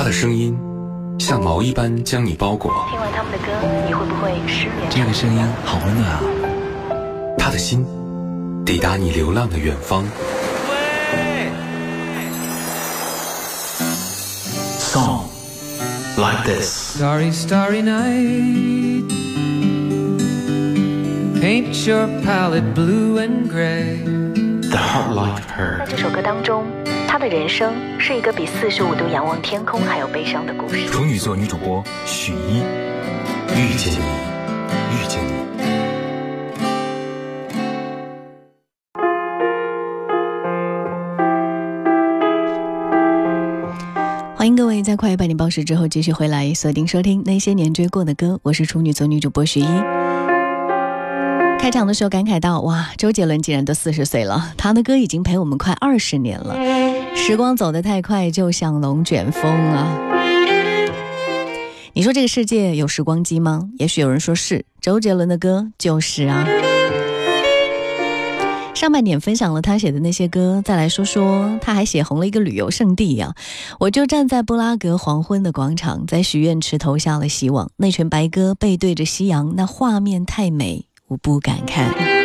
他的声音像毛衣般将你包裹。听完他们的歌，你会不会失眠？这个声音好温暖啊！他的心抵达你流浪的远方。喂 Song like this. Starry, starry night. Paint your palette blue and gray. The heart like her. 在这首歌当中，他的人生是一个比四十五度仰望天空还要悲伤的故事。处女座女主播许一，遇见你，遇见你。欢迎各位在快一百年报时之后继续回来锁定收听那些年追过的歌，我是处女座女主播徐一。开场的时候感慨到，哇，周杰伦竟然都四十岁了，他的歌已经陪我们快二十年了，时光走得太快，就像龙卷风啊。你说这个世界有时光机吗？也许有人说是，周杰伦的歌就是啊。上半年分享了他写的那些歌，再来说说他还写红了一个旅游胜地呀、我就站在布拉格黄昏的广场，在许愿池投下了希望。那群白鸽背对着夕阳，那画面太美，我不敢看。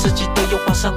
一幅十八世纪的油画上，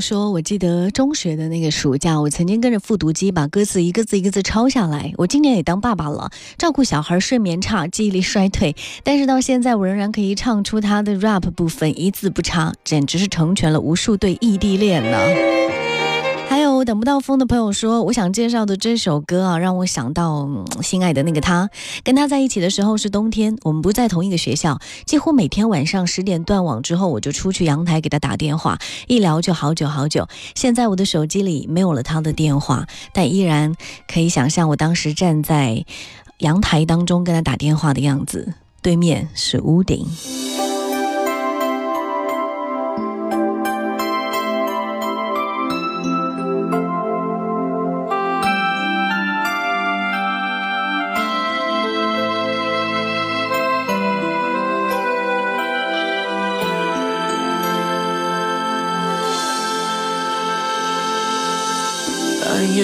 说，我记得中学的那个暑假，我曾经跟着复读机把歌词一个字一个字抄下来。我今年也当爸爸了，照顾小孩，睡眠差，记忆力衰退，但是到现在我仍然可以唱出他的 rap 部分，一字不差，简直是成全了无数对异地恋呢。我等不到风的朋友说，我想介绍的这首歌啊，让我想到、心爱的那个他。跟他在一起的时候是冬天，我们不在同一个学校，几乎每天晚上十点断网之后，我就出去阳台给他打电话，一聊就好久好久。现在我的手机里没有了他的电话，但依然可以想象我当时站在阳台当中跟他打电话的样子，对面是屋顶。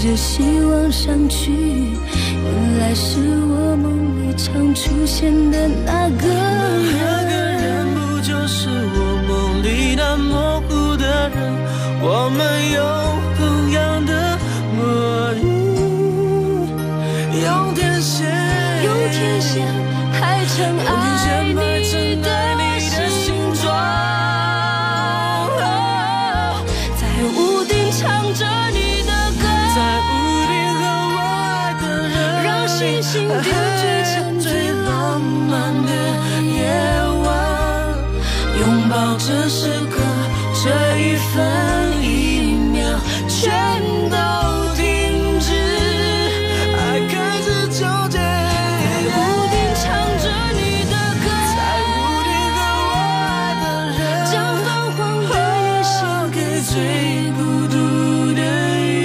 着希望上去，原来是我梦里常出现的那个人那个人。不就是我梦里那模糊的人？我们有同样的魔力，用天线，用天线排成爱星星点缀成最浪漫的夜晚，拥抱这时刻，这一分一秒全都停止，爱开始纠结。在屋顶唱着你的歌，在屋顶和我爱的人，将泛黄的夜献给最孤独的人。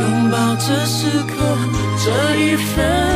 拥抱这时刻，这一份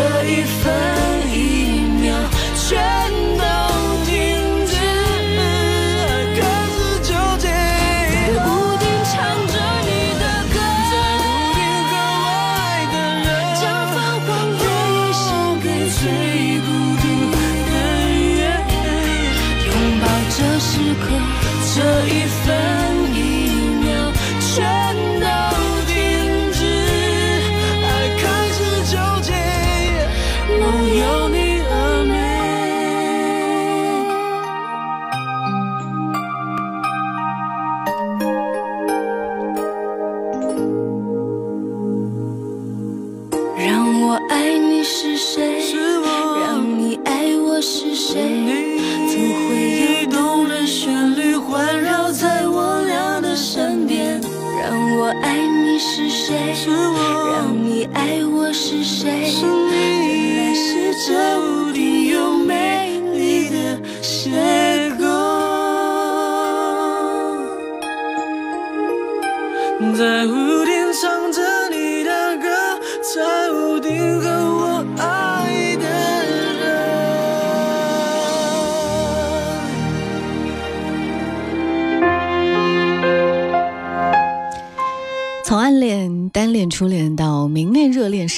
这一分一秒全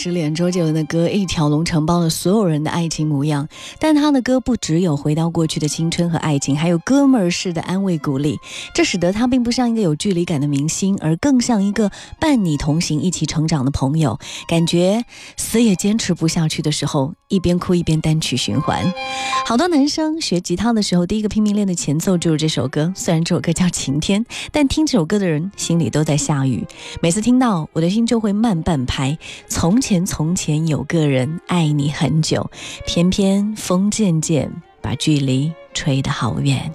失恋，周杰伦的歌一条龙承包了所有人的爱情模样。但他的歌不只有回到过去的青春和爱情，还有哥们儿式的安慰鼓励，这使得他并不像一个有距离感的明星，而更像一个伴你同行、一起成长的朋友。感觉死也坚持不下去的时候，一边哭一边单曲循环。好多男生学吉他的时候，第一个拼命练的前奏就是这首歌。虽然这首歌叫《晴天》，但听这首歌的人心里都在下雨。每次听到，我的心就会慢半拍。从前前，从前有个人爱你很久，偏偏风渐渐把距离吹得好远。